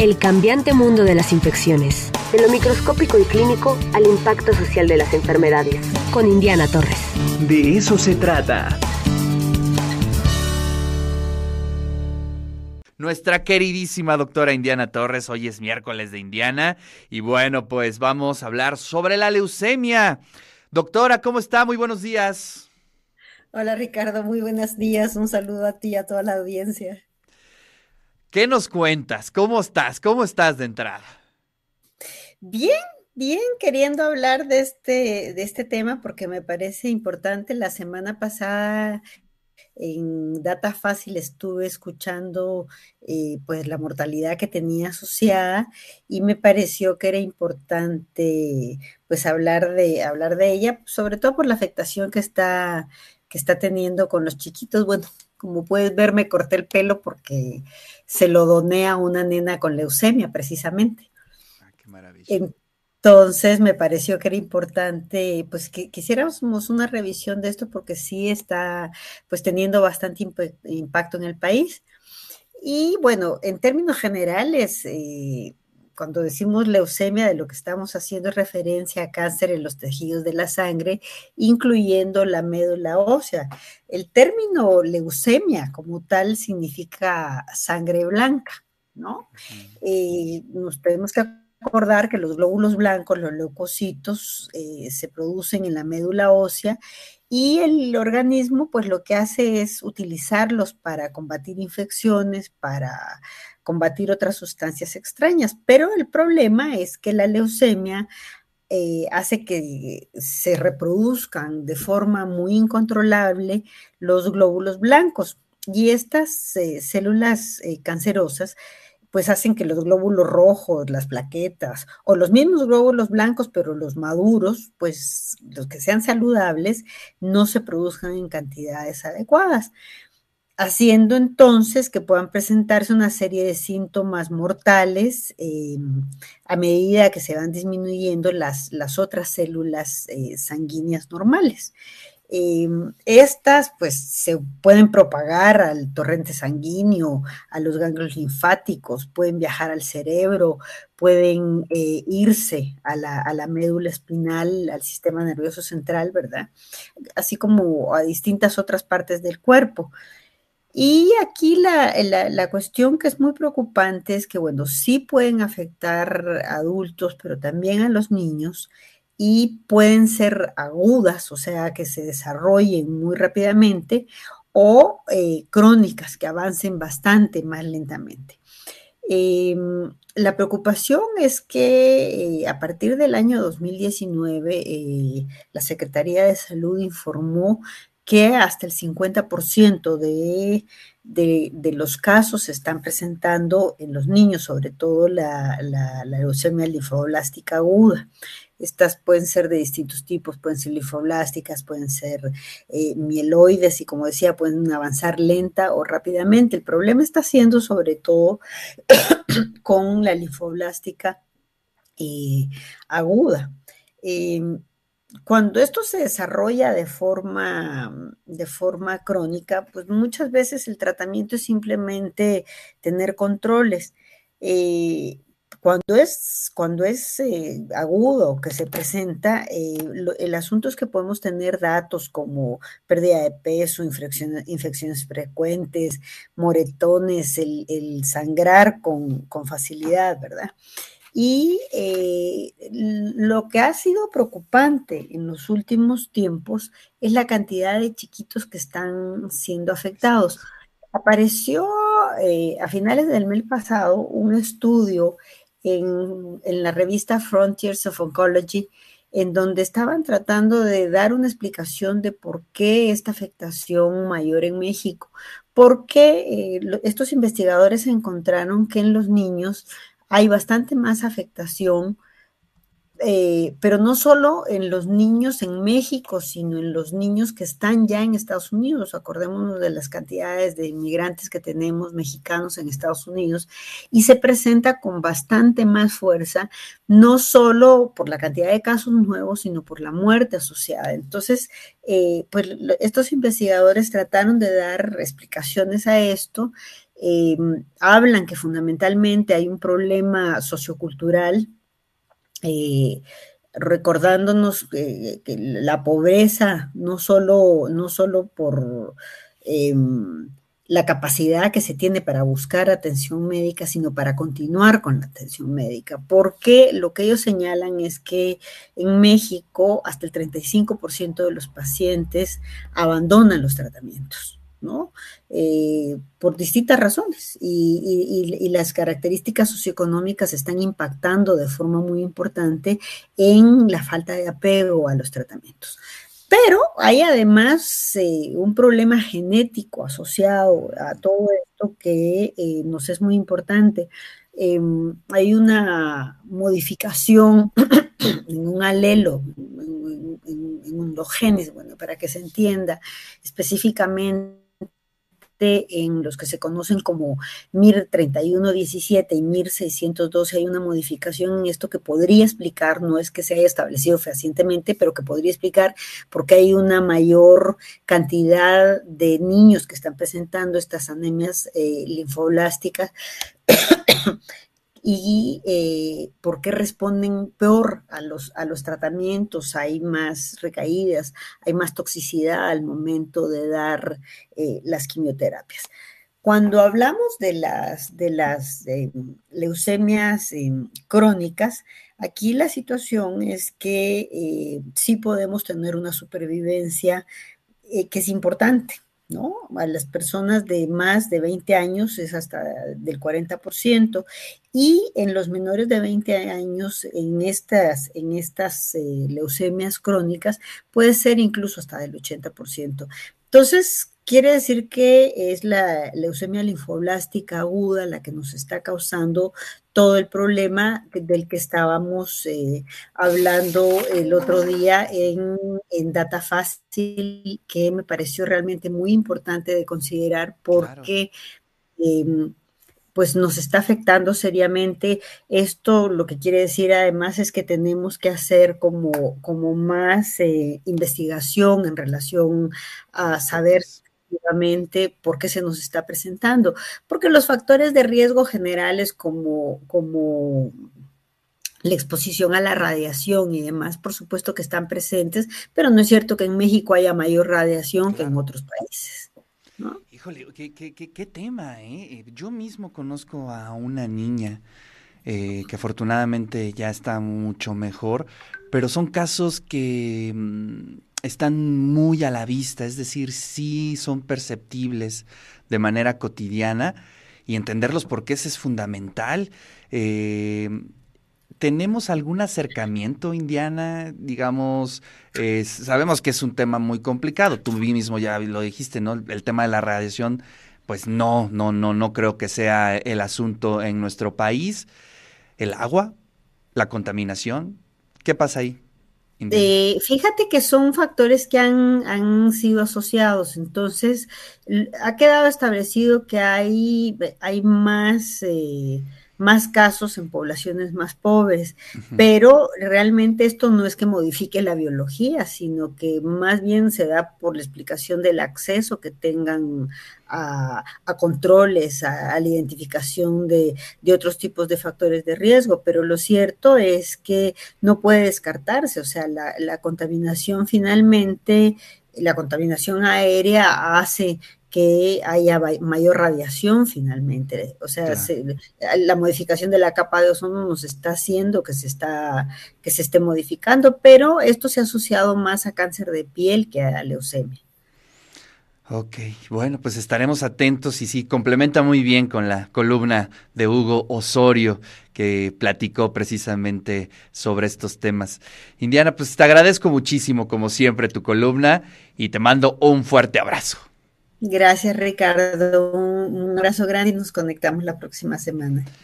El cambiante mundo de las infecciones. De lo microscópico y clínico al impacto social de las enfermedades. Con Indiana Torres. De eso se trata. Nuestra queridísima doctora Indiana Torres, hoy es miércoles de Indiana y bueno, pues vamos a hablar sobre la leucemia. Doctora, ¿cómo está? Muy buenos días. Hola Ricardo, muy buenos días. Un saludo a ti y a toda la audiencia. ¿Qué nos cuentas? ¿Cómo estás? ¿Cómo estás de entrada? Bien, bien, queriendo hablar de este, de este tema porque me parece importante. La semana pasada en Data Fácil estuve escuchando eh, pues la mortalidad que tenía asociada y me pareció que era importante pues hablar de, hablar de ella, sobre todo por la afectación que está, que está teniendo con los chiquitos. Bueno, como puedes ver, me corté el pelo porque se lo doné a una nena con leucemia, precisamente. Ah, qué maravilla. Entonces me pareció que era importante, pues que quisiéramos una revisión de esto porque sí está, pues teniendo bastante impacto en el país. Y bueno, en términos generales, eh, cuando decimos leucemia, de lo que estamos haciendo es referencia a cáncer en los tejidos de la sangre, incluyendo la médula ósea. El término leucemia como tal significa sangre blanca, ¿no? Eh, nos tenemos que acordar que los glóbulos blancos, los leucocitos, eh, se producen en la médula ósea y el organismo pues lo que hace es utilizarlos para combatir infecciones, para combatir otras sustancias extrañas. Pero el problema es que la leucemia eh, hace que se reproduzcan de forma muy incontrolable los glóbulos blancos y estas eh, células eh, cancerosas pues hacen que los glóbulos rojos, las plaquetas o los mismos glóbulos blancos, pero los maduros, pues los que sean saludables, no se produzcan en cantidades adecuadas haciendo entonces que puedan presentarse una serie de síntomas mortales eh, a medida que se van disminuyendo las, las otras células eh, sanguíneas normales. Eh, estas pues se pueden propagar al torrente sanguíneo, a los ganglios linfáticos, pueden viajar al cerebro, pueden irse a la, a la, médula espinal, al sistema nervioso central, ¿verdad? Así como a distintas otras partes del cuerpo. Y aquí la, cuestión que es muy preocupante es que, bueno, sí pueden afectar a adultos, pero también a los niños y pueden ser agudas, o sea, que se desarrollen muy rápidamente o eh, crónicas, que avancen bastante más lentamente. Em, la preocupación es que eh, a partir del año 2019 eh, la Secretaría de Salud informó que hasta el 50% de, de, los casos se están presentando en los niños, sobre todo la, leucemia linfoblástica aguda. Estas pueden ser de distintos tipos, pueden ser linfoblásticas, pueden ser eh, mieloides y como decía, pueden avanzar lenta o rápidamente. El problema está siendo sobre todo con la linfoblástica eh, aguda. Em, cuando esto se desarrolla de forma, de forma crónica, pues muchas veces el tratamiento es simplemente tener controles. Eh, cuando es, cuando es eh, agudo que se presenta, eh, el asunto es que podemos tener datos como pérdida de peso, infecciones, frecuentes, moretones, el, el sangrar con, con facilidad, ¿verdad? Y eh, lo que ha sido preocupante en los últimos tiempos es la cantidad de chiquitos que están siendo afectados. Apareció eh, a finales del mes pasado un estudio en, en, la revista Frontiers of Oncology en donde estaban tratando de dar una explicación de por qué esta afectación mayor en México. Porque eh, estos investigadores encontraron que en los niños hay bastante más afectación, eh, pero no solo en los niños en México, sino en los niños que están ya en Estados Unidos. Acordémonos de las cantidades de inmigrantes que tenemos mexicanos en Estados Unidos y se presenta con bastante más fuerza, no solo por la cantidad de casos nuevos, sino por la muerte asociada. Entonces, eh, pues estos investigadores trataron de dar explicaciones a esto em, hablan que fundamentalmente hay un problema sociocultural, eh, recordándonos que, la pobreza no solo, no solo por em, la capacidad que se tiene para buscar atención médica, sino para continuar con la atención médica, porque lo que ellos señalan es que en México hasta el 35% de los pacientes abandonan los tratamientos. Eh, por distintas razones y, las características socioeconómicas están impactando de forma muy importante en la falta de apego a los tratamientos. Pero hay además eh, un problema genético asociado a todo esto que eh, nos es muy importante. Em, hay una modificación en un alelo, en, en los genes, bueno, para que se entienda específicamente en los que se conocen como MIR 3117 y MIR 612 hay una modificación en esto que podría explicar, no es que se haya establecido fehacientemente, pero que podría explicar por qué hay una mayor cantidad de niños que están presentando estas anemias eh, linfoblásticas y eh, por qué responden peor a los, a los tratamientos, hay más recaídas, hay más toxicidad al momento de dar eh, las quimioterapias. Cuando hablamos de las, de las eh, leucemias crónicas, aquí la situación es que sí podemos tener una supervivencia que es importante ¿no? A las personas de más de 20 años es hasta del 40% y en los menores de 20 años en estas, en estas eh, leucemias crónicas puede ser incluso hasta del 80%. Entonces, quiere decir que es la leucemia linfoblástica aguda la que nos está causando todo el problema del que estábamos eh, hablando el otro día en, Data Fácil, que me pareció realmente muy importante de considerar porque em, pues nos está afectando seriamente. Esto lo que quiere decir además es que tenemos que hacer como, como más eh, investigación en relación a saber por qué se nos está presentando. Porque los factores de riesgo generales como, como la exposición a la radiación y demás, por supuesto que están presentes, pero no es cierto que en México haya mayor radiación que en otros países. Híjole, qué, tema, ¿eh? Yo mismo conozco a una niña eh, que afortunadamente ya está mucho mejor, pero son casos que mm, están muy a la vista, es decir, sí son perceptibles de manera cotidiana y entenderlos porque ese es fundamental. Eh, ¿Tenemos algún acercamiento, Indiana? Digamos, sabemos que es un tema muy complicado. Tú mismo ya lo dijiste, ¿no? El tema de la radiación, pues no, no, no, no creo que sea el asunto en nuestro país. El agua, la contaminación, ¿qué pasa ahí? Eh, fíjate que son factores que han, han, sido asociados, entonces ha quedado establecido que hay, hay más eh, más casos en poblaciones más pobres, pero realmente esto no es que modifique la biología, sino que más bien se da por la explicación del acceso que tengan a, controles, a, la identificación de, otros tipos de factores de riesgo, pero lo cierto es que no puede descartarse, o sea, la, la contaminación finalmente, la contaminación aérea hace que haya mayor radiación finalmente. O sea, la modificación de la capa de ozono nos está haciendo que se, está, que se esté modificando, pero esto se ha asociado más a cáncer de piel que a leucemia. Ok, bueno, pues estaremos atentos y sí, complementa muy bien con la columna de Hugo Osorio que platicó precisamente sobre estos temas. Indiana, pues te agradezco muchísimo como siempre tu columna y te mando un fuerte abrazo. Gracias, Ricardo. Un abrazo grande y nos conectamos la próxima semana.